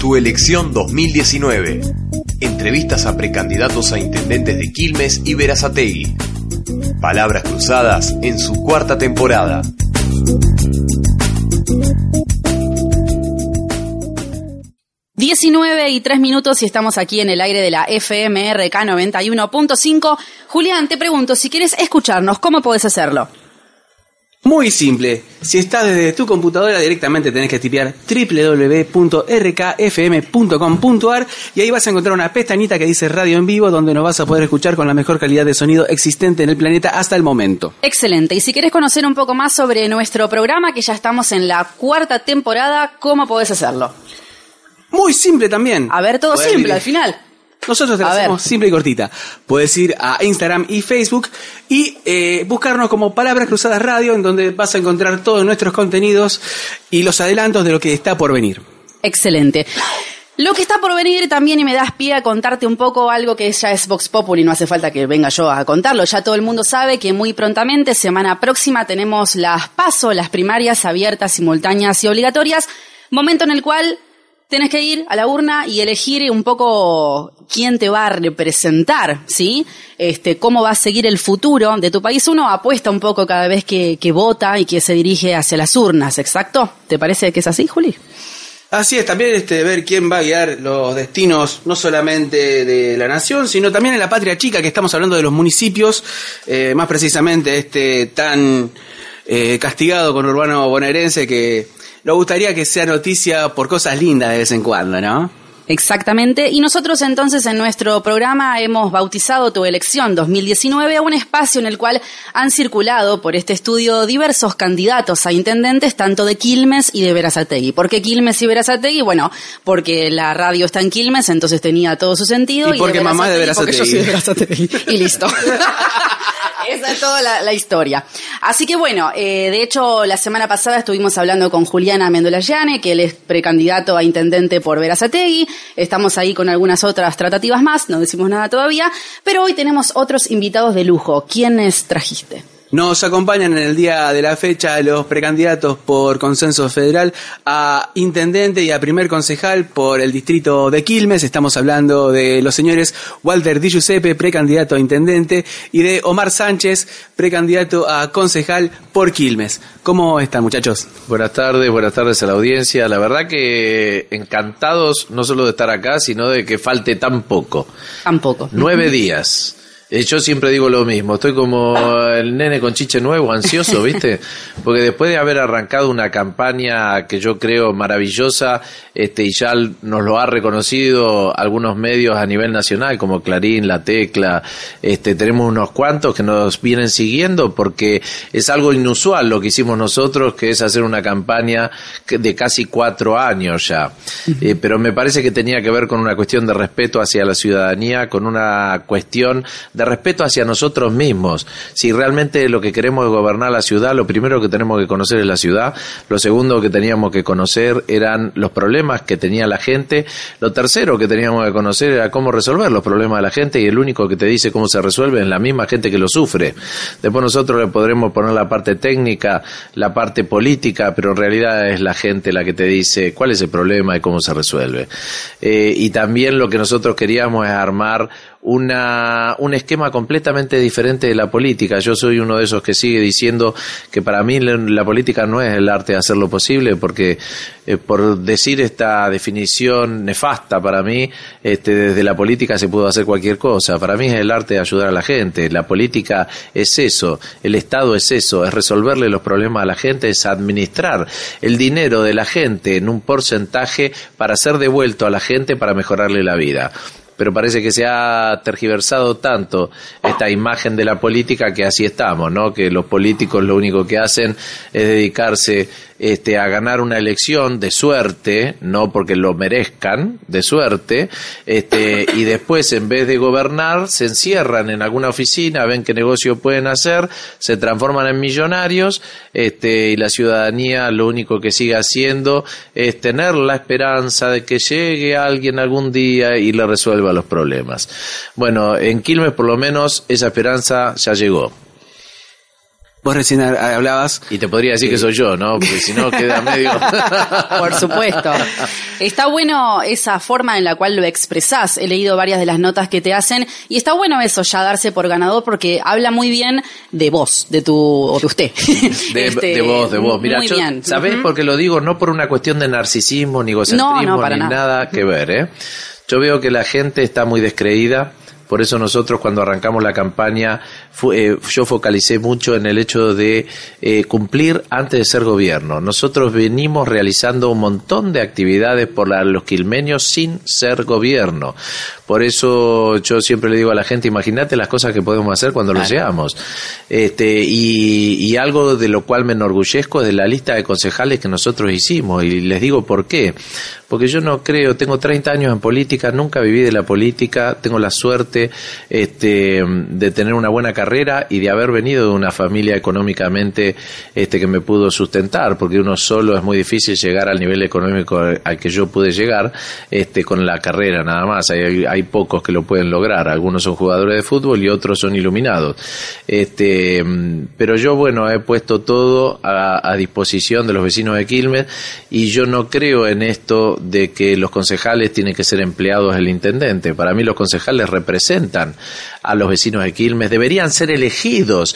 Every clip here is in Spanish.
Tu elección 2019. Entrevistas a precandidatos a intendentes de Quilmes y Verazategui. Palabras cruzadas en su cuarta temporada. Diecinueve y tres minutos y estamos aquí en el aire de la FMRK 91.5. Julián, te pregunto, si quieres escucharnos, ¿cómo puedes hacerlo? Muy simple. Si estás desde tu computadora, directamente tenés que tipear www.rkfm.com.ar y ahí vas a encontrar una pestañita que dice Radio en Vivo, donde nos vas a poder escuchar con la mejor calidad de sonido existente en el planeta hasta el momento. Excelente. Y si quieres conocer un poco más sobre nuestro programa, que ya estamos en la cuarta temporada, ¿cómo podés hacerlo? Muy simple también. A ver, todo Podés simple al final. Nosotros te lo A ver. hacemos simple y cortita. Puedes ir a Instagram y Facebook y eh, buscarnos como Palabras Cruzadas Radio, en donde vas a encontrar todos nuestros contenidos y los adelantos de lo que está por venir. Excelente. Lo que está por venir también y me das pie a contarte un poco algo que ya es Vox Populi, no hace falta que venga yo a contarlo, ya todo el mundo sabe que muy prontamente, semana próxima, tenemos las PASO, las primarias abiertas, simultáneas y obligatorias, momento en el cual tenés que ir a la urna y elegir un poco quién te va a representar, ¿sí? Este, cómo va a seguir el futuro de tu país. Uno apuesta un poco cada vez que, que vota y que se dirige hacia las urnas, ¿exacto? ¿Te parece que es así, Juli? Así es, también este, ver quién va a guiar los destinos, no solamente de la nación, sino también en la patria chica, que estamos hablando de los municipios, eh, más precisamente este tan eh, castigado con urbano bonaerense que nos gustaría que sea noticia por cosas lindas de vez en cuando, ¿no? Exactamente. Y nosotros entonces en nuestro programa hemos bautizado Tu Elección 2019 a un espacio en el cual han circulado por este estudio diversos candidatos a intendentes, tanto de Quilmes y de Verazategui. ¿Por qué Quilmes y Verazategui? Bueno, porque la radio está en Quilmes, entonces tenía todo su sentido. Y porque mamá de Porque yo soy de Verazategui. Y listo. Esa es toda la, historia. Así que bueno, eh, de hecho, la semana pasada estuvimos hablando con Juliana Mendolayane, que él es precandidato a intendente por Verazategui. Estamos ahí con algunas otras tratativas más, no decimos nada todavía. Pero hoy tenemos otros invitados de lujo. ¿Quiénes trajiste? Nos acompañan en el día de la fecha los precandidatos por consenso federal a intendente y a primer concejal por el distrito de Quilmes. Estamos hablando de los señores Walter Di Giuseppe, precandidato a intendente, y de Omar Sánchez, precandidato a concejal por Quilmes. ¿Cómo están, muchachos? Buenas tardes, buenas tardes a la audiencia. La verdad que encantados no solo de estar acá, sino de que falte tan poco. Tampoco. Nueve días. Eh, Yo siempre digo lo mismo, estoy como el nene con chiche nuevo, ansioso, ¿viste? Porque después de haber arrancado una campaña que yo creo maravillosa, este, y ya nos lo ha reconocido algunos medios a nivel nacional, como Clarín, La Tecla, este, tenemos unos cuantos que nos vienen siguiendo porque es algo inusual lo que hicimos nosotros, que es hacer una campaña que- de casi cuatro años ya. Eh, pero me parece que tenía que ver con una cuestión de respeto hacia la ciudadanía, con una cuestión de respeto hacia nosotros mismos. Si realmente lo que queremos es gobernar la ciudad, lo primero que tenemos que conocer es la ciudad, lo segundo que teníamos que conocer eran los problemas que tenía la gente, lo tercero que teníamos que conocer era cómo resolver los problemas de la gente y el único que te dice cómo se resuelve es la misma gente que lo sufre. Después nosotros le podremos poner la parte técnica, la parte política, pero en realidad es la gente la que te dice cuál es el problema y cómo se resuelve. Eh, y también lo que nosotros queríamos es armar una, un esquema completamente diferente de la política. Yo soy uno de esos que sigue diciendo que para mí la, política no es el arte de hacer lo posible, porque eh, por decir esta definición nefasta para mí, este, desde la política se puede hacer cualquier cosa. Para mí es el arte de ayudar a la gente. La política es eso, el Estado es eso, es resolverle los problemas a la gente, es administrar el dinero de la gente en un porcentaje para ser devuelto a la gente para mejorarle la vida pero parece que se ha tergiversado tanto esta imagen de la política que así estamos, ¿no? Que los políticos lo único que hacen es dedicarse este, a ganar una elección de suerte, no porque lo merezcan, de suerte, este, y después en vez de gobernar se encierran en alguna oficina, ven qué negocio pueden hacer, se transforman en millonarios, este, y la ciudadanía lo único que sigue haciendo es tener la esperanza de que llegue alguien algún día y le resuelva los problemas. Bueno, en Quilmes por lo menos esa esperanza ya llegó. Vos recién hablabas. Y te podría decir que soy yo, ¿no? Porque si no queda medio. Por supuesto. Está bueno esa forma en la cual lo expresás. He leído varias de las notas que te hacen y está bueno eso, ya darse por ganador porque habla muy bien de vos, de tu, o de usted. De, este, vos, de vos. Mira, yo, ¿sabés por qué lo digo? No por una cuestión de narcisismo, ni egocentrismo, ni nada. nada que ver, ¿eh? Yo veo que la gente está muy descreída por eso nosotros cuando arrancamos la campaña, eh, yo focalicé mucho en el hecho de eh, cumplir antes de ser gobierno. Nosotros venimos realizando un montón de actividades por los quilmenios sin ser gobierno. Por eso yo siempre le digo a la gente, imagínate las cosas que podemos hacer cuando lo seamos. Este, y, y algo de lo cual me enorgullezco es de la lista de concejales que nosotros hicimos. Y les digo por qué. Porque yo no creo, tengo 30 años en política, nunca viví de la política, tengo la suerte este, de tener una buena carrera y de haber venido de una familia económicamente este, que me pudo sustentar, porque uno solo es muy difícil llegar al nivel económico al que yo pude llegar este, con la carrera nada más. Hay, hay pocos que lo pueden lograr, algunos son jugadores de fútbol y otros son iluminados. Este, pero yo, bueno, he puesto todo a, a disposición de los vecinos de Quilmes y yo no creo en esto de que los concejales tienen que ser empleados del intendente. Para mí los concejales representan a los vecinos de Quilmes, deberían ser elegidos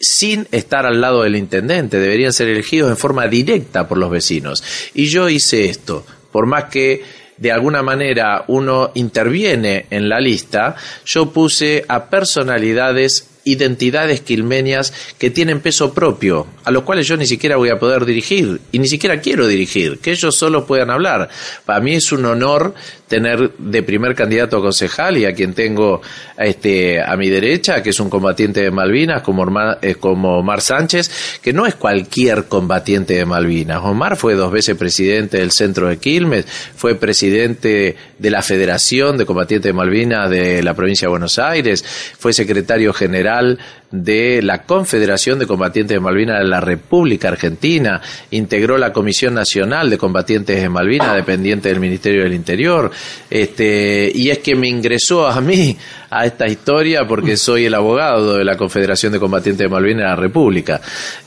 sin estar al lado del intendente, deberían ser elegidos en forma directa por los vecinos. Y yo hice esto, por más que de alguna manera uno interviene en la lista, yo puse a personalidades identidades quilmenias que tienen peso propio, a los cuales yo ni siquiera voy a poder dirigir y ni siquiera quiero dirigir, que ellos solo puedan hablar. Para mí es un honor tener de primer candidato a concejal y a quien tengo este, a mi derecha, que es un combatiente de Malvinas, como, eh, como Omar Sánchez, que no es cualquier combatiente de Malvinas. Omar fue dos veces presidente del Centro de Quilmes, fue presidente de la Federación de Combatientes de Malvinas de la provincia de Buenos Aires, fue secretario general de la Confederación de Combatientes de Malvinas de la República Argentina, integró la Comisión Nacional de Combatientes de Malvinas, dependiente del Ministerio del Interior, este, y es que me ingresó a mí a esta historia porque soy el abogado de la Confederación de Combatientes de Malvinas de la República.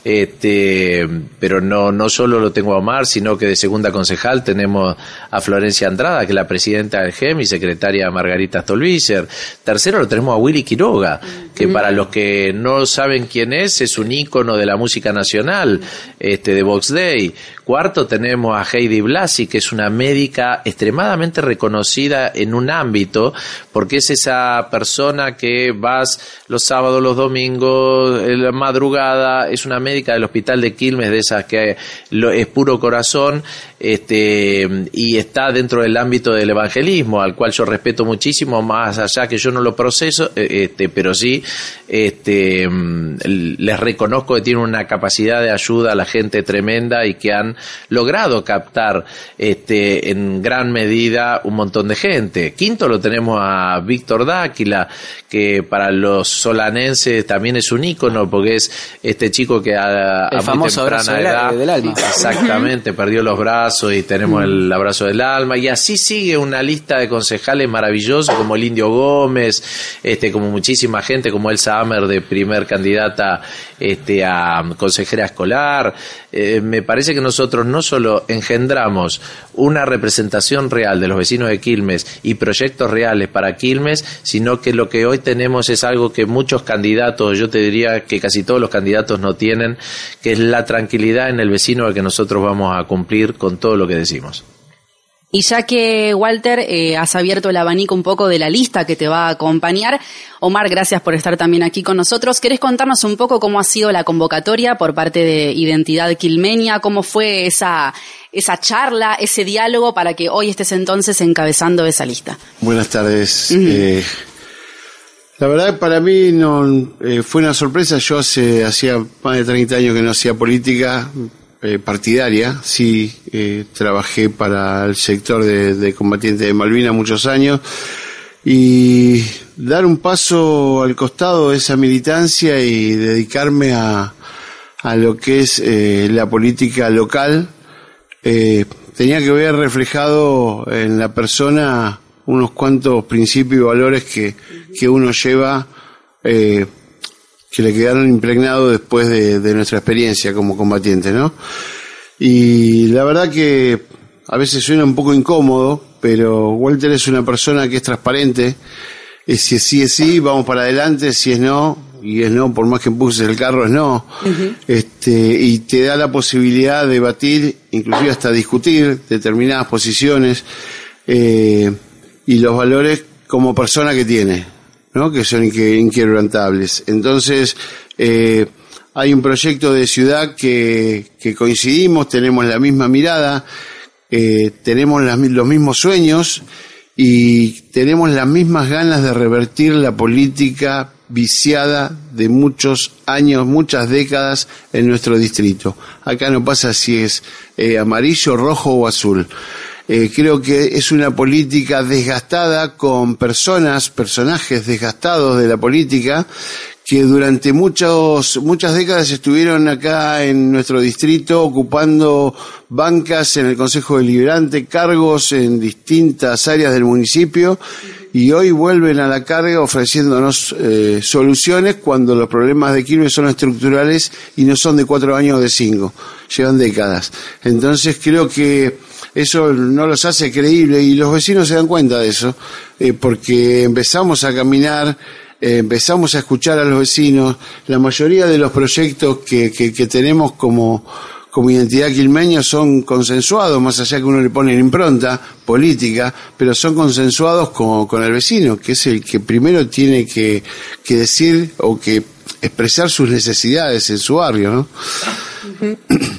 Este, pero no, no solo lo tengo a Omar, sino que de segunda concejal tenemos a Florencia Andrada, que es la presidenta del GEM y secretaria Margarita Stolbizer. Tercero lo tenemos a Willy Quiroga, que para los que no saben quién es, es un ícono de la música nacional, este, de Vox Day. Cuarto tenemos a Heidi Blasi, que es una médica extremadamente reconocida en un ámbito, porque es esa persona que vas los sábados, los domingos, en la madrugada, es una médica del hospital de Quilmes, de esas que es puro corazón, este, y está dentro del ámbito del evangelismo, al cual yo respeto muchísimo, más allá que yo no lo proceso, eh, este, pero sí, este, les reconozco que tienen una capacidad de ayuda a la gente tremenda y que han logrado captar este, en gran medida un montón de gente. Quinto lo tenemos a Víctor Dáquila, que para los solanenses también es un ícono, porque es este chico que a, el famoso abrazo edad, del alma. Exactamente, perdió los brazos y tenemos el abrazo del alma. Y así sigue una lista de concejales maravillosos como el Indio Gómez, este, como muchísima gente, como Elsa Hammer de primer candidata este, a consejera escolar. Eh, me parece que nosotros no solo engendramos una representación real de los vecinos de Quilmes y proyectos reales para Quilmes, sino que lo que hoy tenemos es algo que muchos candidatos, yo te diría que casi todos los candidatos no tienen, que es la tranquilidad en el vecino al que nosotros vamos a cumplir con todo lo que decimos. Y ya que, Walter, eh, has abierto el abanico un poco de la lista que te va a acompañar, Omar, gracias por estar también aquí con nosotros. ¿Querés contarnos un poco cómo ha sido la convocatoria por parte de Identidad Quilmenia? ¿Cómo fue esa, esa charla, ese diálogo para que hoy estés entonces encabezando esa lista? Buenas tardes. eh, la verdad para mí no eh, fue una sorpresa. Yo hace hacía más de 30 años que no hacía política eh, partidaria, sí eh, trabajé para el sector de, combatientes de Malvinas muchos años. Y dar un paso al costado de esa militancia y dedicarme a, a lo que es eh, la política local, tenía que ver reflejado en la persona unos cuantos principios y valores que, que uno lleva que le quedaron impregnados después de, de nuestra experiencia como combatientes, ¿no? Y la verdad que a veces suena un poco incómodo, pero Walter es una persona que es transparente, y si es sí es sí, vamos para adelante, si es no, y es no, por más que empujes el carro es no, este, y te da la posibilidad de debatir, inclusive hasta discutir determinadas posiciones eh, y los valores como persona que tiene, ¿no? que son inque- inquebrantables. Entonces, eh, hay un proyecto de ciudad que, que coincidimos, tenemos la misma mirada, eh, tenemos los mismos sueños y tenemos las mismas ganas de revertir la política viciada de muchos años, muchas décadas en nuestro distrito. Acá no pasa si es eh, amarillo, rojo o azul. Eh, creo que es una política desgastada con personas, personajes desgastados de la política que durante muchos, muchas décadas estuvieron acá en nuestro distrito ocupando bancas en el Consejo Deliberante, cargos en distintas áreas del municipio y hoy vuelven a la carga ofreciéndonos eh, soluciones cuando los problemas de Quilmes son estructurales y no son de cuatro años o de cinco, llevan décadas. Entonces creo que eso no los hace creíbles y los vecinos se dan cuenta de eso, eh, porque empezamos a caminar eh, empezamos a escuchar a los vecinos, la mayoría de los proyectos que, que, que tenemos como, como identidad quilmeña son consensuados, más allá que uno le pone la impronta política, pero son consensuados con, con el vecino, que es el que primero tiene que, que decir o que expresar sus necesidades en su barrio, ¿no?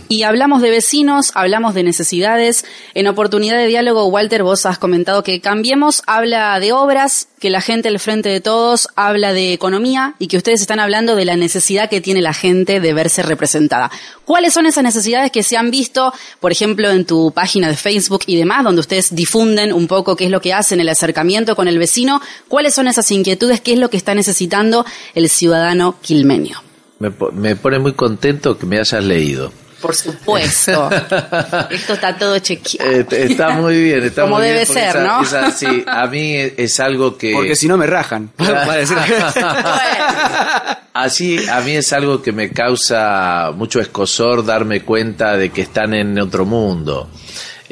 Y hablamos de vecinos, hablamos de necesidades. En oportunidad de diálogo, Walter, vos has comentado que Cambiemos habla de obras, que la gente al frente de todos habla de economía y que ustedes están hablando de la necesidad que tiene la gente de verse representada. ¿Cuáles son esas necesidades que se han visto, por ejemplo, en tu página de Facebook y demás, donde ustedes difunden un poco qué es lo que hacen, el acercamiento con el vecino? ¿Cuáles son esas inquietudes? ¿Qué es lo que está necesitando el ciudadano quilmenio? Me, po- me pone muy contento que me hayas leído. Por supuesto. Esto está todo chequeado. Eh, está muy bien, está Como muy debe ser, esa- ¿no? esa- sí, a mí es, es algo que... Porque si no me rajan. Así, a mí es algo que me causa mucho escosor darme cuenta de que están en otro mundo.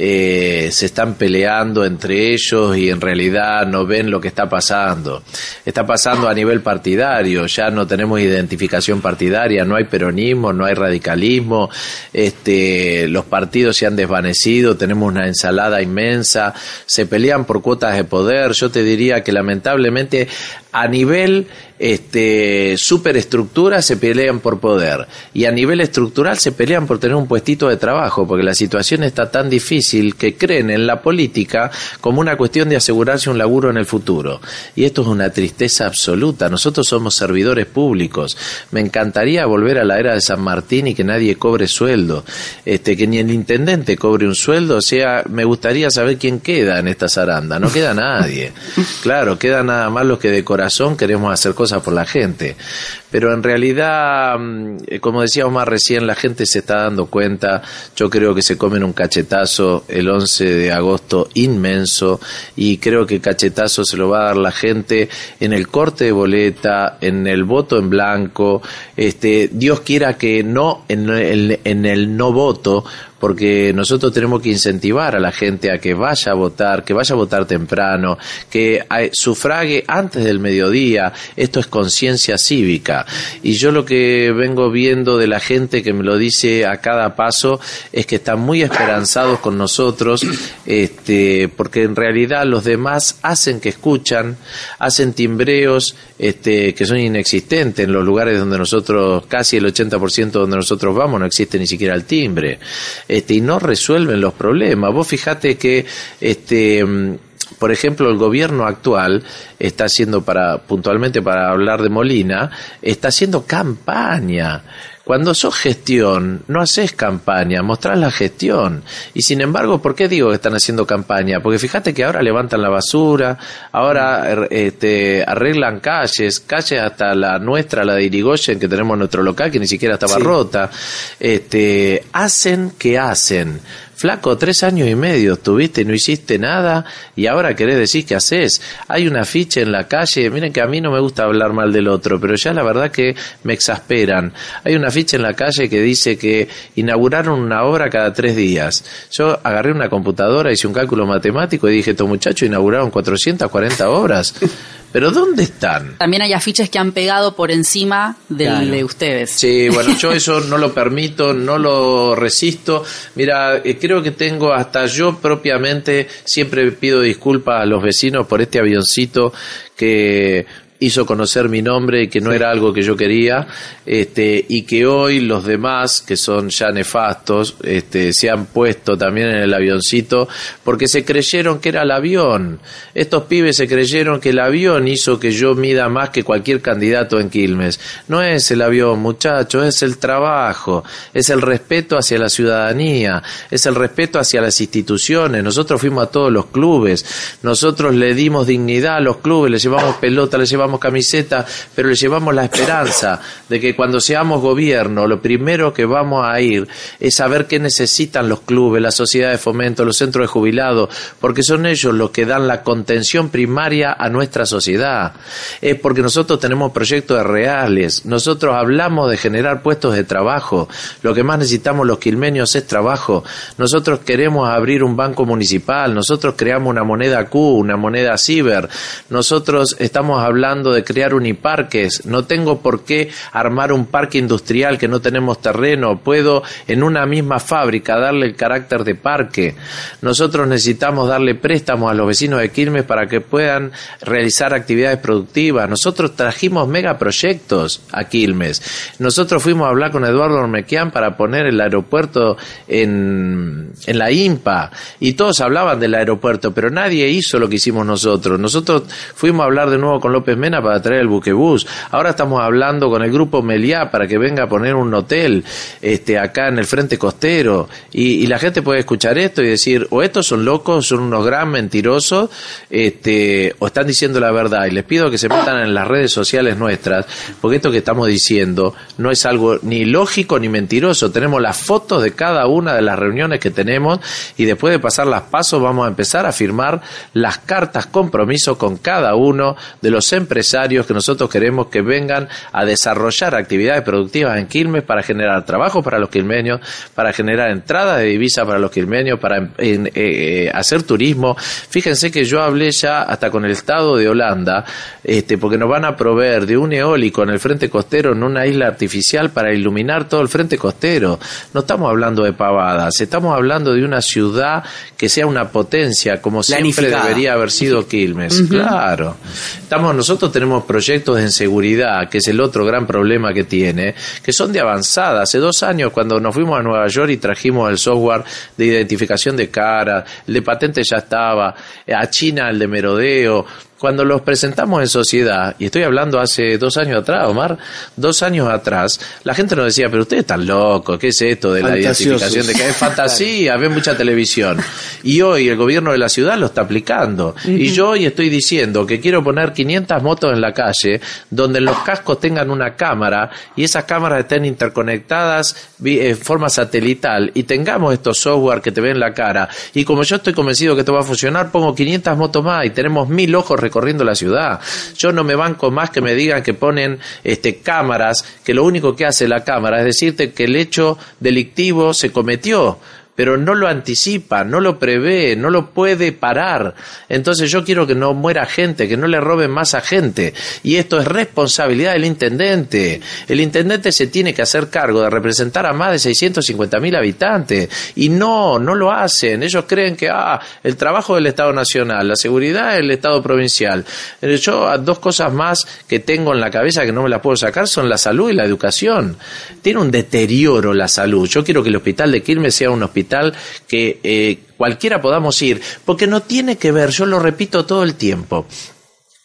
Eh, se están peleando entre ellos y en realidad no ven lo que está pasando. Está pasando a nivel partidario, ya no tenemos identificación partidaria, no hay peronismo, no hay radicalismo, este, los partidos se han desvanecido, tenemos una ensalada inmensa, se pelean por cuotas de poder, yo te diría que lamentablemente a nivel este, superestructura se pelean por poder. Y a nivel estructural se pelean por tener un puestito de trabajo porque la situación está tan difícil que creen en la política como una cuestión de asegurarse un laburo en el futuro. Y esto es una tristeza absoluta. Nosotros somos servidores públicos. Me encantaría volver a la era de San Martín y que nadie cobre sueldo. Este que ni el intendente cobre un sueldo. O sea me gustaría saber quién queda en esta zaranda. No queda nadie. Claro queda nada más los que de corazón queremos hacer cosas por la gente. Pero en realidad, mm, eh, como decía Omar recién, la gente se está dando cuenta. Yo creo que se comen un cachetazo el 11 de agosto inmenso y creo que cachetazo se lo va a dar la gente en el corte de boleta, en el voto en blanco. Este, Dios quiera que no el, en el no voto, porque nosotros tenemos que incentivar a la gente a que vaya a votar, que vaya a votar temprano, que eh, sufrague antes del mediodía. Esto es conciencia cívica. Y yo lo que vengo viendo de la gente que me lo dice a cada paso es que están muy esperanzados con nosotros, este, porque en realidad los demás hacen que escuchan, hacen timbreos este, que son inexistentes en los lugares donde nosotros, casi el 80% donde nosotros vamos, no existe ni siquiera el timbre este, y no resuelven los problemas. Vos fijate que, este, mm, por ejemplo, el gobierno actual está haciendo para, puntualmente para hablar de Molina, está haciendo campaña Cuando sos gestión, no haces campaña, mostrás la gestión. Y sin embargo, ¿por qué digo que están haciendo campaña? Porque fíjate que ahora levantan la basura, ahora er, este, arreglan calles, calles hasta la nuestra, la de Irigoyen, que tenemos nuestro local, que ni siquiera estaba rota. Este, hacen que hacen. Flaco, tres años y medio estuviste y no hiciste nada y ahora querés decir que haces. Hay una ficha en la calle, miren que a mí no me gusta hablar mal del otro, pero ya la verdad que me exasperan. Hay una ficha en la calle que dice que inauguraron una obra cada tres días. Yo agarré una computadora, hice un cálculo matemático y dije, estos muchachos inauguraron 440 obras. Pero ¿dónde están? También hay afiches que han pegado por encima del de ustedes. Sí, bueno, yo eso no lo permito, no lo resisto. Mira, eh, creo que tengo hasta yo propiamente, siempre pido disculpas a los vecinos por este avioncito que hizo conocer mi nombre y que no era algo que yo quería, este, y que hoy los demás, que son ya nefastos, este, se han puesto también en el avioncito porque se creyeron que era el avión. Estos pibes se creyeron que el avión hizo que yo mida más que cualquier candidato en Quilmes. No es el avión, muchachos, es el trabajo, es el respeto hacia la ciudadanía, es el respeto hacia las instituciones. Nosotros fuimos a todos los clubes, nosotros le dimos dignidad a los clubes, les llevamos pelota, les llevamos camiseta, pero le llevamos la esperanza de que cuando seamos gobierno, lo primero que vamos a ir es saber qué necesitan los clubes, la sociedad de fomento, los centros de jubilados, porque son ellos los que dan la contención primaria a nuestra sociedad. Es porque nosotros tenemos proyectos reales, nosotros hablamos de generar puestos de trabajo, lo que más necesitamos los quilmenios es trabajo, nosotros queremos abrir un banco municipal, nosotros creamos una moneda Q, una moneda ciber, nosotros estamos hablando de crear uniparques, no tengo por qué armar un parque industrial que no tenemos terreno, puedo en una misma fábrica darle el carácter de parque. Nosotros necesitamos darle préstamos a los vecinos de Quilmes para que puedan realizar actividades productivas. Nosotros trajimos megaproyectos a Quilmes. Nosotros fuimos a hablar con Eduardo Ormequian para poner el aeropuerto en, en la IMPA y todos hablaban del aeropuerto, pero nadie hizo lo que hicimos nosotros. Nosotros fuimos a hablar de nuevo con López Mena para traer el buquebús. Ahora estamos hablando con el grupo Meliá para que venga a poner un hotel este, acá en el frente costero. Y, la gente puede escuchar esto y decir, o estos son locos, son unos gran mentirosos, este, o están diciendo la verdad. Y les pido que se metan en las redes sociales nuestras, porque esto que estamos diciendo no es algo ni lógico ni mentiroso. Tenemos las fotos de cada una de las reuniones que tenemos y después de pasar las pasos vamos a empezar a firmar las cartas compromiso con cada uno de los empresarios empresarios que nosotros queremos que vengan a desarrollar actividades productivas en Quilmes para generar trabajo para los quilmeños, para generar entradas de divisa para los quilmeños, para eh, eh, hacer turismo. Fíjense que yo hablé ya hasta con el Estado de Holanda, este, porque nos van a proveer de un eólico en el frente costero en una isla artificial para iluminar todo el frente costero. No estamos hablando de pavadas, estamos hablando de una ciudad que sea una potencia, como siempre debería haber sido Quilmes. Claro. Estamos nosotros tenemos proyectos en seguridad, que es el otro gran problema que tiene, que son de avanzada. Hace dos años, cuando nos fuimos a Nueva York y trajimos el software de identificación de cara, el de patente ya estaba, a China el de merodeo, cuando los presentamos en sociedad, y estoy hablando hace dos años atrás, Omar, dos años atrás, la gente nos decía, pero ustedes están locos, ¿qué es esto de la identificación de que es fantasía, ve mucha televisión? Y hoy el gobierno de la ciudad lo está aplicando. Y yo hoy estoy diciendo que quiero poner 500 motos en la calle donde los cascos tengan una cámara y esas cámaras estén interconectadas en forma satelital y tengamos estos software que te ven la cara. Y como yo estoy convencido que esto va a funcionar, pongo 500 motos más y tenemos mil ojos corriendo la ciudad. Yo no me banco más que me digan que ponen este, cámaras, que lo único que hace la cámara es decirte que el hecho delictivo se cometió pero no lo anticipa, no lo prevé, no lo puede parar. Entonces yo quiero que no muera gente, que no le roben más a gente. Y esto es responsabilidad del intendente. El intendente se tiene que hacer cargo de representar a más de 650 mil habitantes. Y no, no lo hacen. Ellos creen que, ah, el trabajo del Estado Nacional, la seguridad del Estado Provincial. Eh, yo dos cosas más que tengo en la cabeza que no me las puedo sacar son la salud y la educación. Tiene un deterioro la salud. Yo quiero que el hospital de Quilmes sea un hospital que eh, cualquiera podamos ir, porque no tiene que ver, yo lo repito todo el tiempo,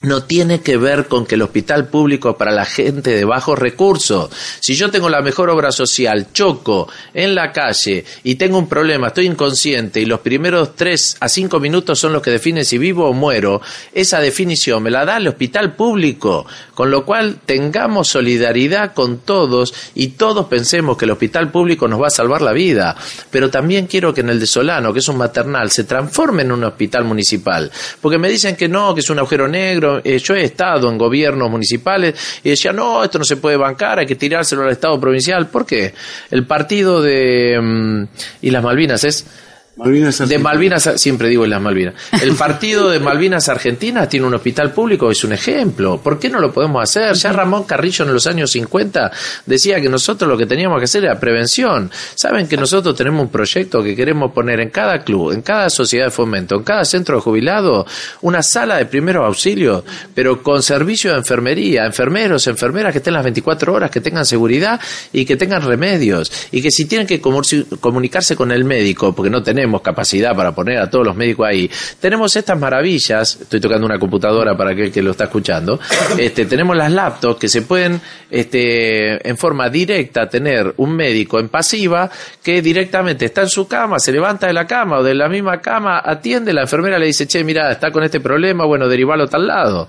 no tiene que ver con que el hospital público para la gente de bajos recursos. Si yo tengo la mejor obra social, choco en la calle y tengo un problema, estoy inconsciente y los primeros tres a cinco minutos son los que definen si vivo o muero, esa definición me la da el hospital público. Con lo cual tengamos solidaridad con todos y todos pensemos que el hospital público nos va a salvar la vida. Pero también quiero que en el de Solano, que es un maternal, se transforme en un hospital municipal. Porque me dicen que no, que es un agujero negro eh, yo he estado en gobiernos municipales y decía, no, esto no se puede bancar, hay que tirárselo al Estado provincial. ¿Por qué? El partido de... Mm, y las Malvinas es de Malvinas, siempre digo en las Malvinas. El partido de Malvinas Argentinas tiene un hospital público, es un ejemplo. ¿Por qué no lo podemos hacer? Ya Ramón Carrillo en los años 50 decía que nosotros lo que teníamos que hacer era prevención. Saben que nosotros tenemos un proyecto que queremos poner en cada club, en cada sociedad de fomento, en cada centro de jubilado, una sala de primeros auxilios, pero con servicio de enfermería, enfermeros, enfermeras que estén las 24 horas, que tengan seguridad y que tengan remedios. Y que si tienen que comunicarse con el médico, porque no tenemos capacidad para poner a todos los médicos ahí, tenemos estas maravillas, estoy tocando una computadora para aquel que lo está escuchando, este, tenemos las laptops que se pueden este, en forma directa tener un médico en pasiva que directamente está en su cama, se levanta de la cama o de la misma cama, atiende, la enfermera le dice, che, mira, está con este problema, bueno, derivalo a tal lado.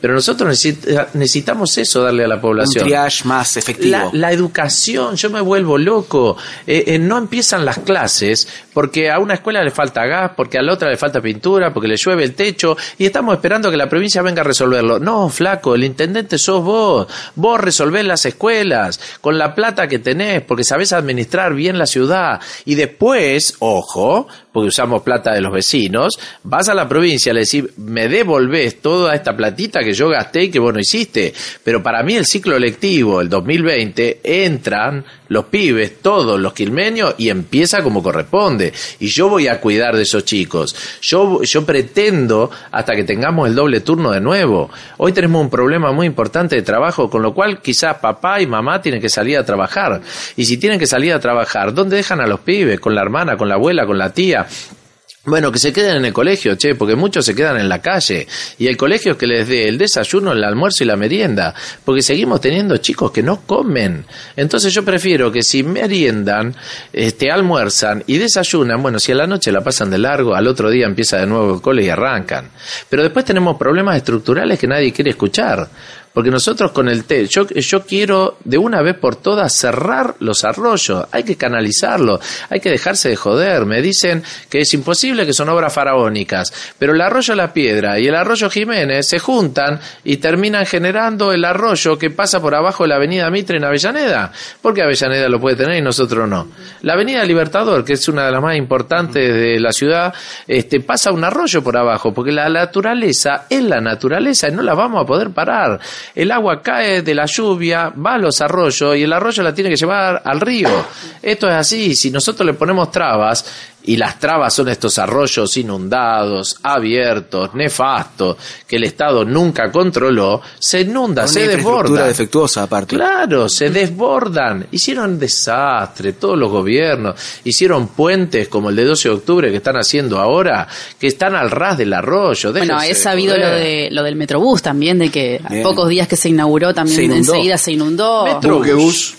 Pero nosotros necesitamos eso, darle a la población. Un triage más efectivo. La, educación, yo me vuelvo loco. Eh, eh, no empiezan las clases porque a una escuela le falta gas, porque a la otra le falta pintura, porque le llueve el techo, y estamos esperando que la provincia venga a resolverlo. No, flaco, el intendente sos vos. Vos resolvés las escuelas con la plata que tenés, porque sabés administrar bien la ciudad. Y después, ojo, porque usamos plata de los vecinos, vas a la provincia le decís, me devolvés toda esta platita que yo gasté y que vos no hiciste. Pero para mí el ciclo lectivo, el 2020, entran los pibes, todos los quilmenios, y empieza como corresponde. Y yo voy a cuidar de esos chicos. Yo, yo pretendo hasta que tengamos el doble turno de nuevo. Hoy tenemos un problema muy importante de trabajo, con lo cual quizás papá y mamá tienen que salir a trabajar. Y si tienen que salir a trabajar, ¿dónde dejan a los pibes? ¿Con la hermana, con la abuela, con la tía? Bueno, que se queden en el colegio, che, porque muchos se quedan en la calle. Y el colegio es que les dé el desayuno, el almuerzo y la merienda. Porque seguimos teniendo chicos que no comen. Entonces yo prefiero que si meriendan, este, almuerzan y desayunan, bueno, si a la noche la pasan de largo, al otro día empieza de nuevo el cole y arrancan. Pero después tenemos problemas estructurales que nadie quiere escuchar. Porque nosotros con el té, yo, yo quiero de una vez por todas cerrar los arroyos, hay que canalizarlo, hay que dejarse de joder. Me dicen que es imposible, que son obras faraónicas, pero el arroyo La Piedra y el arroyo Jiménez se juntan y terminan generando el arroyo que pasa por abajo de la avenida Mitre en Avellaneda. Porque Avellaneda lo puede tener y nosotros no. La avenida Libertador, que es una de las más importantes de la ciudad, este, pasa un arroyo por abajo, porque la naturaleza es la naturaleza y no la vamos a poder parar el agua cae de la lluvia, va a los arroyos y el arroyo la tiene que llevar al río. Esto es así, si nosotros le ponemos trabas, y las trabas son estos arroyos inundados, abiertos, nefastos, que el Estado nunca controló, se inunda, se desborda. defectuosa aparte. Claro, se desbordan. Hicieron desastre, todos los gobiernos, hicieron puentes como el de 12 de octubre que están haciendo ahora, que están al ras del arroyo. Bueno, he sabido lo, de, lo del Metrobús también, de que a pocos días que se inauguró también enseguida se inundó. Metrobús.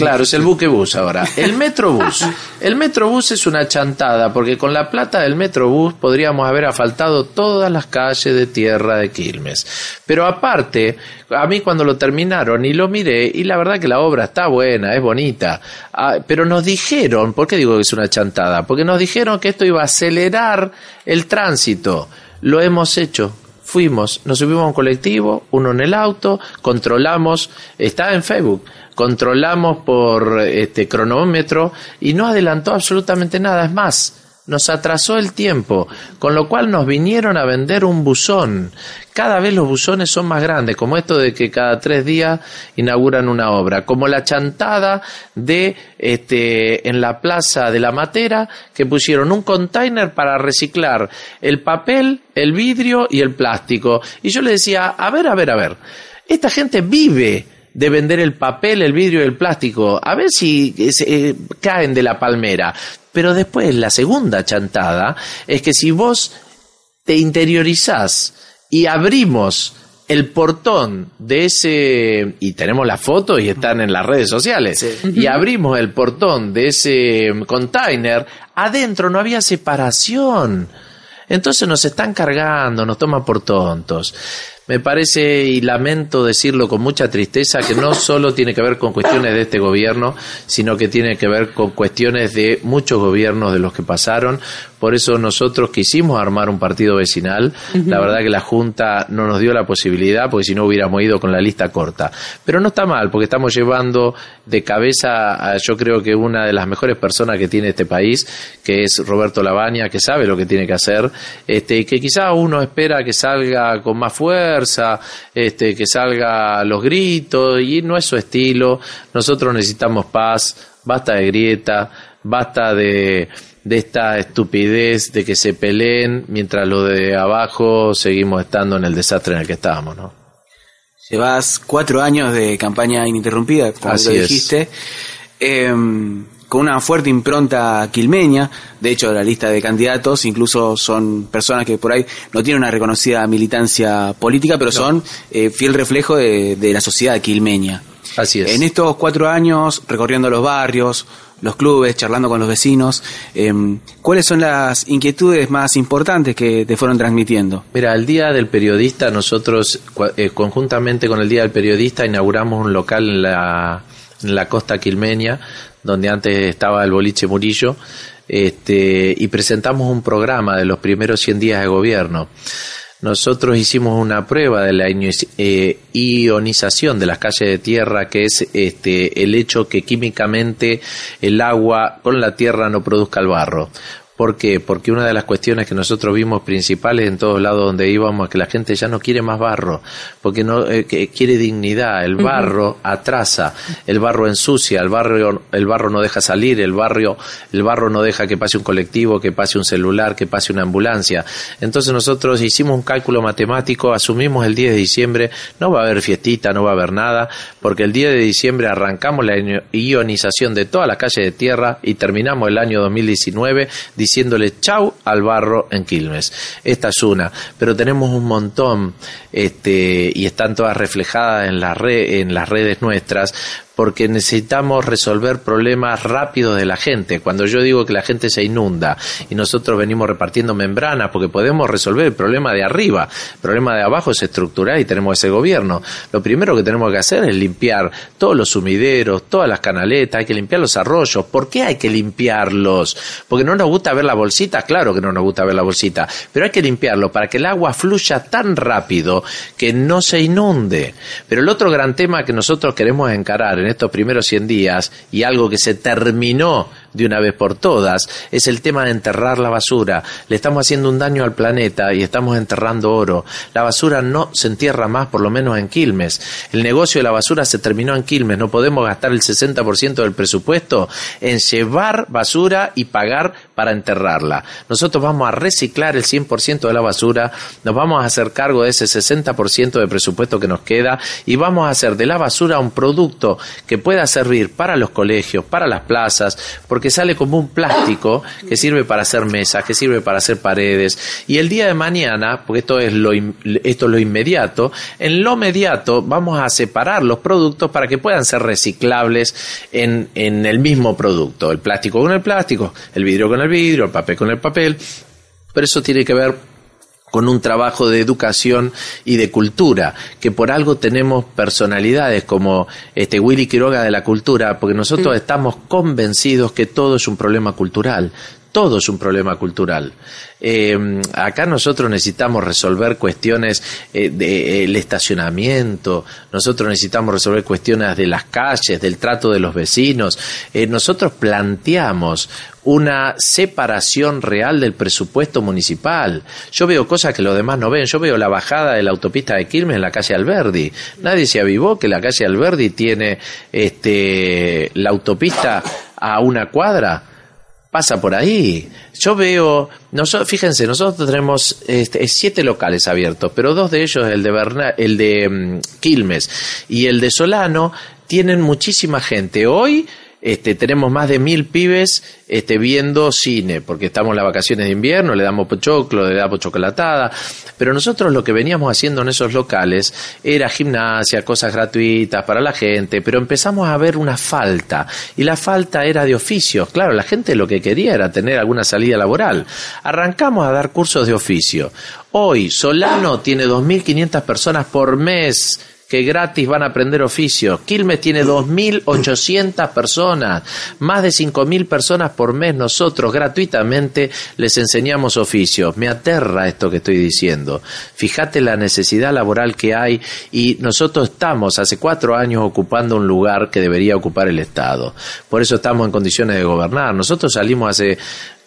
Claro, es el buquebus ahora. El Metrobús. El Metrobús es una chantada, porque con la plata del Metrobús podríamos haber asfaltado todas las calles de tierra de Quilmes. Pero aparte, a mí cuando lo terminaron y lo miré, y la verdad que la obra está buena, es bonita, ah, pero nos dijeron, ¿por qué digo que es una chantada? Porque nos dijeron que esto iba a acelerar el tránsito. Lo hemos hecho fuimos, nos subimos a un colectivo, uno en el auto, controlamos, está en Facebook, controlamos por este cronómetro y no adelantó absolutamente nada. Es más, nos atrasó el tiempo, con lo cual nos vinieron a vender un buzón. Cada vez los buzones son más grandes, como esto de que cada tres días inauguran una obra, como la chantada de este en la plaza de la Matera que pusieron un container para reciclar el papel, el vidrio y el plástico. Y yo le decía, a ver, a ver, a ver, esta gente vive de vender el papel, el vidrio y el plástico, a ver si eh, caen de la palmera. Pero después la segunda chantada es que si vos te interiorizás y abrimos el portón de ese, y tenemos las fotos y están en las redes sociales, y abrimos el portón de ese container, adentro no había separación. Entonces nos están cargando, nos toman por tontos. Me parece y lamento decirlo con mucha tristeza que no solo tiene que ver con cuestiones de este gobierno, sino que tiene que ver con cuestiones de muchos gobiernos de los que pasaron. Por eso nosotros quisimos armar un partido vecinal. La verdad que la Junta no nos dio la posibilidad, porque si no hubiéramos ido con la lista corta. Pero no está mal, porque estamos llevando de cabeza a, yo creo que una de las mejores personas que tiene este país, que es Roberto Labaña, que sabe lo que tiene que hacer, este, y que quizá uno espera que salga con más fuerza este, que salga los gritos, y no es su estilo. Nosotros necesitamos paz, basta de grieta, basta de, de esta estupidez de que se peleen mientras lo de abajo seguimos estando en el desastre en el que estábamos, ¿no? Llevas cuatro años de campaña ininterrumpida, como lo dijiste. Em, con una fuerte impronta quilmeña. De hecho, la lista de candidatos incluso son personas que por ahí no tienen una reconocida militancia política, pero son eh, fiel reflejo de, la sociedad quilmeña. Así es. En estos cuatro años, recorriendo los barrios, los clubes, charlando con los vecinos, em, ¿cuáles son las inquietudes más importantes que te fueron transmitiendo? Mira, el Día del Periodista, nosotros eh, conjuntamente con el Día del Periodista inauguramos un local en la, en la costa quilmeña donde antes estaba el boliche Murillo, este, y presentamos un programa de los primeros 100 días de gobierno. Nosotros hicimos una prueba de la eh, ionización de las calles de tierra, que es este, el hecho que químicamente el agua con la tierra no produzca el barro. ¿Por qué? Porque una de las cuestiones que nosotros vimos principales en todos lados donde íbamos es que la gente ya no quiere más barro, porque no eh, quiere dignidad. El barro atrasa, el barro ensucia, el barro, el barro no deja salir, el barrio, el barro no deja que pase un colectivo, que pase un celular, que pase una ambulancia. Entonces nosotros hicimos un cálculo matemático, asumimos el 10 de diciembre, no va a haber fiestita, no va a haber nada, porque el 10 de diciembre arrancamos la ionización de toda la calle de tierra y terminamos el año 2019 diciéndole chau al barro en Quilmes. Esta es una, pero tenemos un montón este, y están todas reflejadas en, la en las redes nuestras porque necesitamos resolver problemas rápidos de la gente. Cuando yo digo que la gente se inunda y nosotros venimos repartiendo membranas porque podemos resolver el problema de arriba, el problema de abajo es estructural y tenemos ese gobierno. Lo primero que tenemos que hacer es limpiar todos los sumideros, todas las canaletas, hay que limpiar los arroyos. ¿Por qué hay que limpiarlos? Porque no nos gusta ver la bolsita, claro que no nos gusta ver la bolsita, pero hay que limpiarlo para que el agua fluya tan rápido que no se inunde. Pero el otro gran tema que nosotros queremos encarar en estos primeros 100 días y algo que se terminó de una vez por todas es el tema de enterrar la basura. Le estamos haciendo un daño al planeta y estamos enterrando oro. La basura no se entierra más, por lo menos en Quilmes. El negocio de la basura se terminó en Quilmes. No podemos gastar el 60% del presupuesto en llevar basura y pagar para enterrarla. Nosotros vamos a reciclar el 100% de la basura, nos vamos a hacer cargo de ese 60% de presupuesto que nos queda y vamos a hacer de la basura un producto que pueda servir para los colegios, para las plazas, sale como un plástico que sirve para hacer mesas, que sirve para hacer paredes. Y el día de mañana, porque esto es lo, esto es lo inmediato, en lo inmediato vamos a separar los productos para que puedan ser reciclables en, en el mismo producto. El plástico con el plástico, el vidrio con el vidrio, el papel con el papel. Pero eso tiene que ver con un trabajo de educación y de cultura, que por algo tenemos personalidades como este Willy Quiroga de la cultura, porque nosotros mm. estamos convencidos que todo es un problema cultural, todo es un problema cultural. Eh, acá nosotros necesitamos resolver cuestiones eh, del estacionamiento, nosotros necesitamos resolver cuestiones de las calles, del trato de los vecinos. Eh, nosotros planteamos una separación real del presupuesto municipal. Yo veo cosas que los demás no ven. Yo veo la bajada de la autopista de Quilmes en la calle Alberdi. Nadie se avivó que la calle Alberdi tiene este, la autopista a una cuadra pasa por ahí. Yo veo, nosotros, fíjense, nosotros tenemos este, siete locales abiertos, pero dos de ellos, el de, el de mm, Quilmes y el de Solano, tienen muchísima gente. Hoy este, tenemos más de mil pibes este, viendo cine, porque estamos en las vacaciones de invierno, le damos pochoclo, le damos chocolatada, pero nosotros lo que veníamos haciendo en esos locales era gimnasia, cosas gratuitas para la gente, pero empezamos a ver una falta, y la falta era de oficios, claro, la gente lo que quería era tener alguna salida laboral. Arrancamos a dar cursos de oficio. Hoy Solano tiene 2.500 personas por mes que gratis van a aprender oficios. Quilmes tiene 2.800 personas, más de 5.000 personas por mes. Nosotros gratuitamente les enseñamos oficios. Me aterra esto que estoy diciendo. Fíjate la necesidad laboral que hay y nosotros estamos hace cuatro años ocupando un lugar que debería ocupar el Estado. Por eso estamos en condiciones de gobernar. Nosotros salimos hace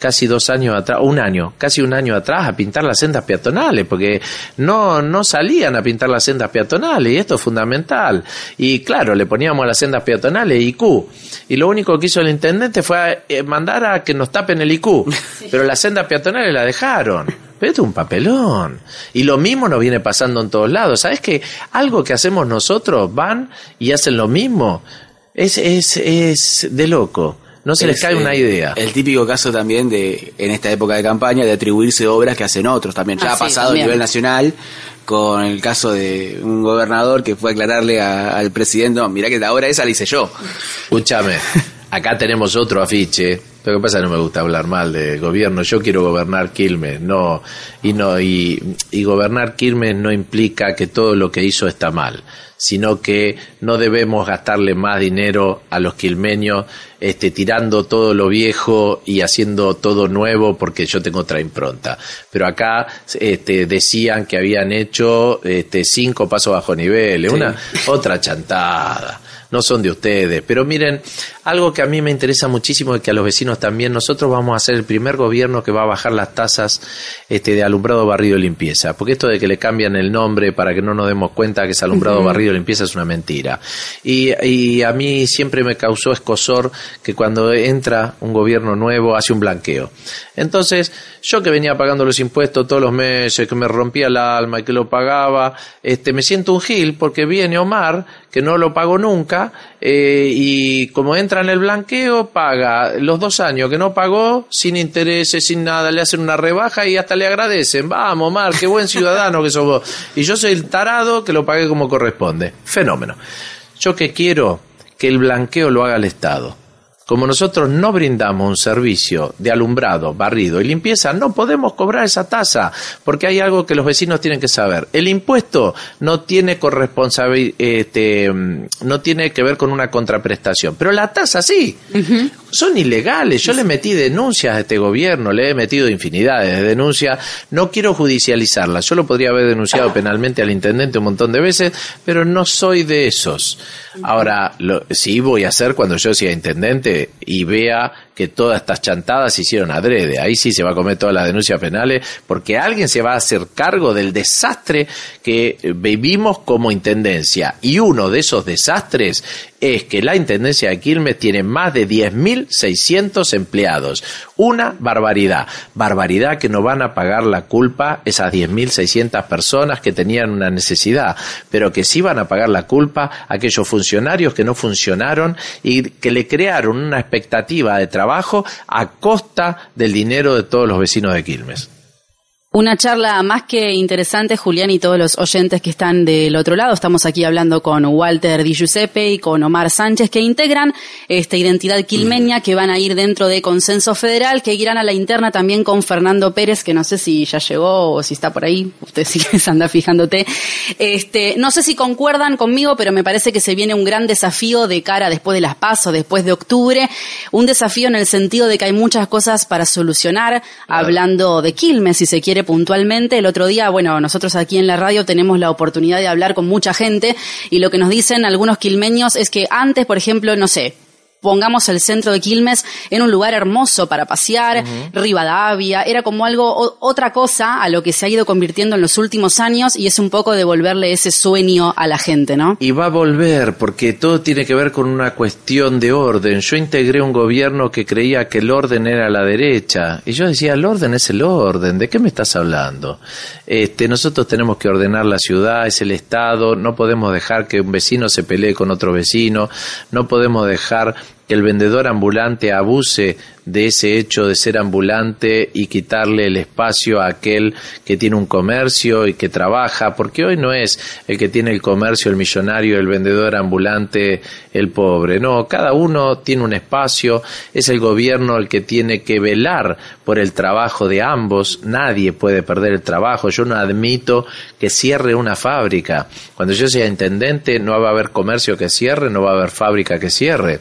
casi dos años atrás, un año, casi un año atrás a pintar las sendas peatonales, porque no, no salían a pintar las sendas peatonales y esto es fundamental. Y claro, le poníamos a las sendas peatonales IQ. Y lo único que hizo el intendente fue eh, mandar a que nos tapen el IQ. Pero las sendas peatonales la dejaron. Pero esto es un papelón. Y lo mismo nos viene pasando en todos lados. ¿Sabes que algo que hacemos nosotros van y hacen lo mismo? Es, es, es de loco no se les cae una idea. El típico caso también de, en esta época de campaña, de atribuirse obras que hacen otros también. Ya Ah, ha sí, pasado también. a nivel nacional con el caso de un gobernador que fue a aclararle a- al presidente, "No, mirá que la obra esa la hice yo. Escúchame, acá tenemos otro afiche. Lo que pasa es que no me gusta hablar mal del gobierno. Yo quiero gobernar Quilmes, no, y no, y, y gobernar Quilmes no implica que todo lo que hizo está mal, sino que no debemos gastarle más dinero a los quilmeños, este, tirando todo lo viejo y haciendo todo nuevo porque yo tengo otra impronta. Pero acá, este, decían que habían hecho, este, cinco pasos bajo nivel, una, otra chantada no son de ustedes. Pero miren, algo que a mí me interesa muchísimo y que a los vecinos también, nosotros vamos a ser el primer gobierno que va a bajar las tasas este, de alumbrado, barrido y limpieza. Porque esto de que le cambian el nombre para que no nos demos cuenta que es alumbrado, barrido y limpieza es una mentira. Y, y a mí siempre me causó escosor que cuando entra un gobierno nuevo hace un blanqueo. Entonces, yo que venía pagando los impuestos todos los meses, que me rompía el alma y que lo pagaba, este, me siento un gil porque viene Omar, que no lo pagó nunca, eh, y como entra en el blanqueo, paga los dos años que no pagó, sin intereses, sin nada, le hacen una rebaja y hasta le agradecen. Vamos, Omar, qué buen ciudadano que sos vos. Y yo soy el tarado que lo pagué como corresponde. Fenómeno. Yo que quiero que el blanqueo lo haga el Estado. Como nosotros no brindamos un servicio de alumbrado, barrido y limpieza, no podemos cobrar esa tasa, porque hay algo que los vecinos tienen que saber. El impuesto no tiene corresponsabilidad, no tiene que ver con una contraprestación, pero la tasa sí. Son ilegales. Yo le metí denuncias a este gobierno, le he metido infinidades de denuncias. No quiero judicializarlas. Yo lo podría haber denunciado penalmente al intendente un montón de veces, pero no soy de esos. Ahora, lo, sí voy a hacer cuando yo sea intendente y vea que todas estas chantadas se hicieron adrede. Ahí sí se va a comer todas las denuncias penales porque alguien se va a hacer cargo del desastre que vivimos como intendencia. Y uno de esos desastres es que la Intendencia de Quilmes tiene más de 10.600 empleados. Una barbaridad. Barbaridad que no van a pagar la culpa esas 10.600 personas que tenían una necesidad, pero que sí van a pagar la culpa aquellos funcionarios que no funcionaron y que le crearon una expectativa de trabajo a costa del dinero de todos los vecinos de Quilmes. Una charla más que interesante, Julián y todos los oyentes que están del otro lado. Estamos aquí hablando con Walter Di Giuseppe y con Omar Sánchez, que integran esta identidad quilmeña, que van a ir dentro de Consenso Federal, que irán a la interna también con Fernando Pérez, que no sé si ya llegó o si está por ahí. Usted sí que se anda fijándote. Este, no sé si concuerdan conmigo, pero me parece que se viene un gran desafío de cara después de las pasos, después de octubre. Un desafío en el sentido de que hay muchas cosas para solucionar, hablando de Quilmes, si se quiere puntualmente. El otro día, bueno, nosotros aquí en la radio tenemos la oportunidad de hablar con mucha gente y lo que nos dicen algunos quilmeños es que antes, por ejemplo, no sé, pongamos el centro de Quilmes en un lugar hermoso para pasear, Rivadavia, era como algo, o- otra cosa a lo que se ha ido convirtiendo en los últimos años y es un poco devolverle ese sueño a la gente, ¿no? Y va a volver, porque todo tiene que ver con una cuestión de orden. Yo integré un gobierno que creía que el orden era la derecha. Y yo decía, el orden es el orden. ¿De qué me estás hablando? Este, nosotros tenemos que ordenar la ciudad, es el Estado. No podemos dejar que un vecino se pelee con otro vecino. No podemos dejar que el vendedor ambulante abuse de ese hecho de ser ambulante y quitarle el espacio a aquel que tiene un comercio y que trabaja, porque hoy no es el que tiene el comercio, el millonario, el vendedor ambulante, el pobre, no, cada uno tiene un espacio, es el gobierno el que tiene que velar por el trabajo de ambos, nadie puede perder el trabajo, yo no admito que cierre una fábrica, cuando yo sea intendente no va a haber comercio que cierre, no va a haber fábrica que cierre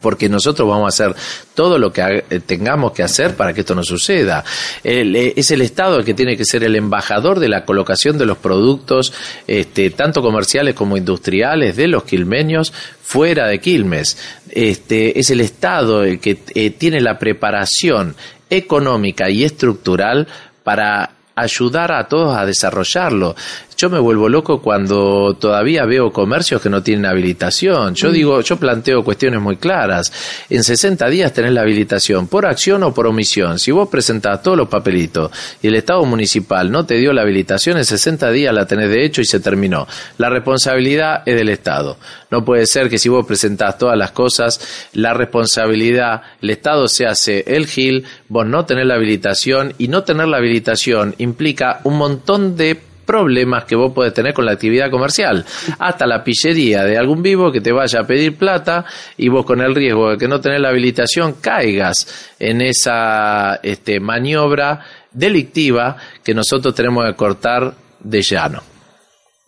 porque nosotros vamos a hacer todo lo que eh, tengamos que hacer para que esto no suceda. Eh, es el Estado el que tiene que ser el embajador de la colocación de los productos, este, tanto comerciales como industriales, de los quilmeños fuera de Quilmes. Este, es el Estado el que eh, tiene la preparación económica y estructural para ayudar a todos a desarrollarlo. Yo me vuelvo loco cuando todavía veo comercios que no tienen habilitación. Yo mm. digo, yo planteo cuestiones muy claras. En 60 días tenés la habilitación, por acción o por omisión. Si vos presentás todos los papelitos y el Estado municipal no te dio la habilitación, en 60 días la tenés de hecho y se terminó. La responsabilidad es del Estado. No puede ser que si vos presentás todas las cosas, la responsabilidad, el Estado se hace el GIL, vos no tenés la habilitación y no tener la habilitación implica un montón de problemas que vos podés tener con la actividad comercial. Hasta la pillería de algún vivo que te vaya a pedir plata y vos con el riesgo de que no tenés la habilitación caigas en esa este, maniobra delictiva que nosotros tenemos que cortar de llano.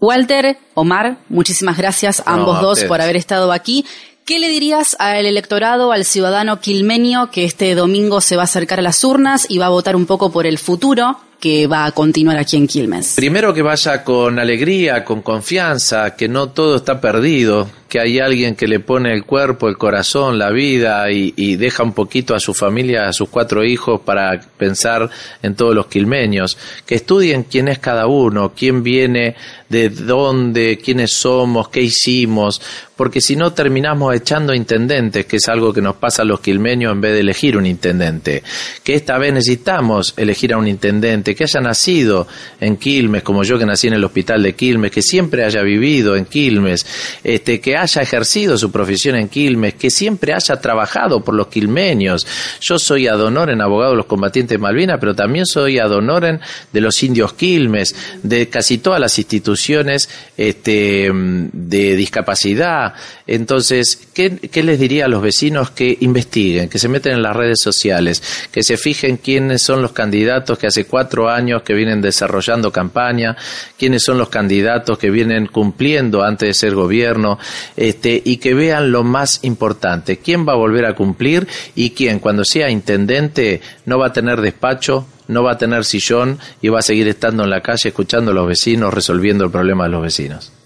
Walter, Omar, muchísimas gracias a ambos dos por haber estado aquí. ¿Qué le dirías al electorado, al ciudadano quilmenio que este domingo se va a acercar a las urnas y va a votar un poco por el futuro que va a continuar aquí en Quilmes? Primero que vaya con alegría, con confianza, que no todo está perdido, que hay alguien que le pone el cuerpo, el corazón, la vida y, deja un poquito a su familia, a sus cuatro hijos para pensar en todos los quilmeños, que estudien quién es cada uno, quién viene, de dónde, quiénes somos, qué hicimos, porque si no terminamos echando intendentes, que es algo que nos pasa a los quilmeños en vez de elegir un intendente, que esta vez necesitamos elegir a un intendente que haya nacido en Quilmes, como yo que nací en el hospital de Quilmes, que siempre haya vivido en Quilmes, este, que haya ejercido su profesión en Quilmes, que siempre haya trabajado por los quilmeños. Yo soy adonoren, abogado de los combatientes de Malvinas, pero también soy adonoren de los indios Quilmes, de casi todas las instituciones este, de discapacidad. Entonces, ¿qué, ¿qué les diría a los vecinos que investiguen, que se meten en las redes sociales, que se fijen quiénes son los candidatos que hace cuatro años que vienen desarrollando campaña, quiénes son los candidatos que vienen cumpliendo antes de ser gobierno, este, y que vean lo más importante, quién va a volver a cumplir y quién cuando sea intendente no va a tener despacho, no va a tener sillón y va a seguir estando en la calle escuchando a los vecinos, resolviendo el problema de los vecinos.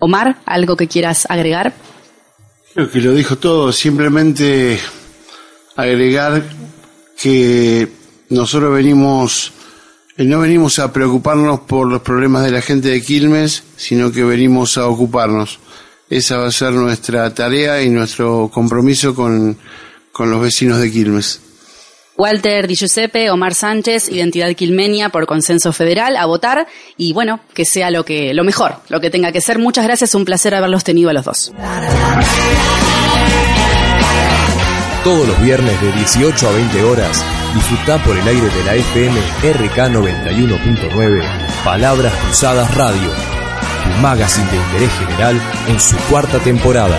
Omar, ¿algo que quieras agregar? Creo que lo dijo todo, simplemente agregar que nosotros venimos, eh, no venimos a preocuparnos por los problemas de la gente de Quilmes, sino que venimos a ocuparnos. Esa va a ser nuestra tarea y nuestro compromiso con, los vecinos de Quilmes. Walter Di Giuseppe, Omar Sánchez, Identidad Quilmenia por consenso federal, a votar y bueno, que sea lo que lo mejor, lo que tenga que ser. Muchas gracias, un placer haberlos tenido a los dos. Todos los viernes de 18 a 20 horas, disfruta por el aire de la FM RK 91.9, Palabras Cruzadas Radio magazine de interés general en su cuarta temporada.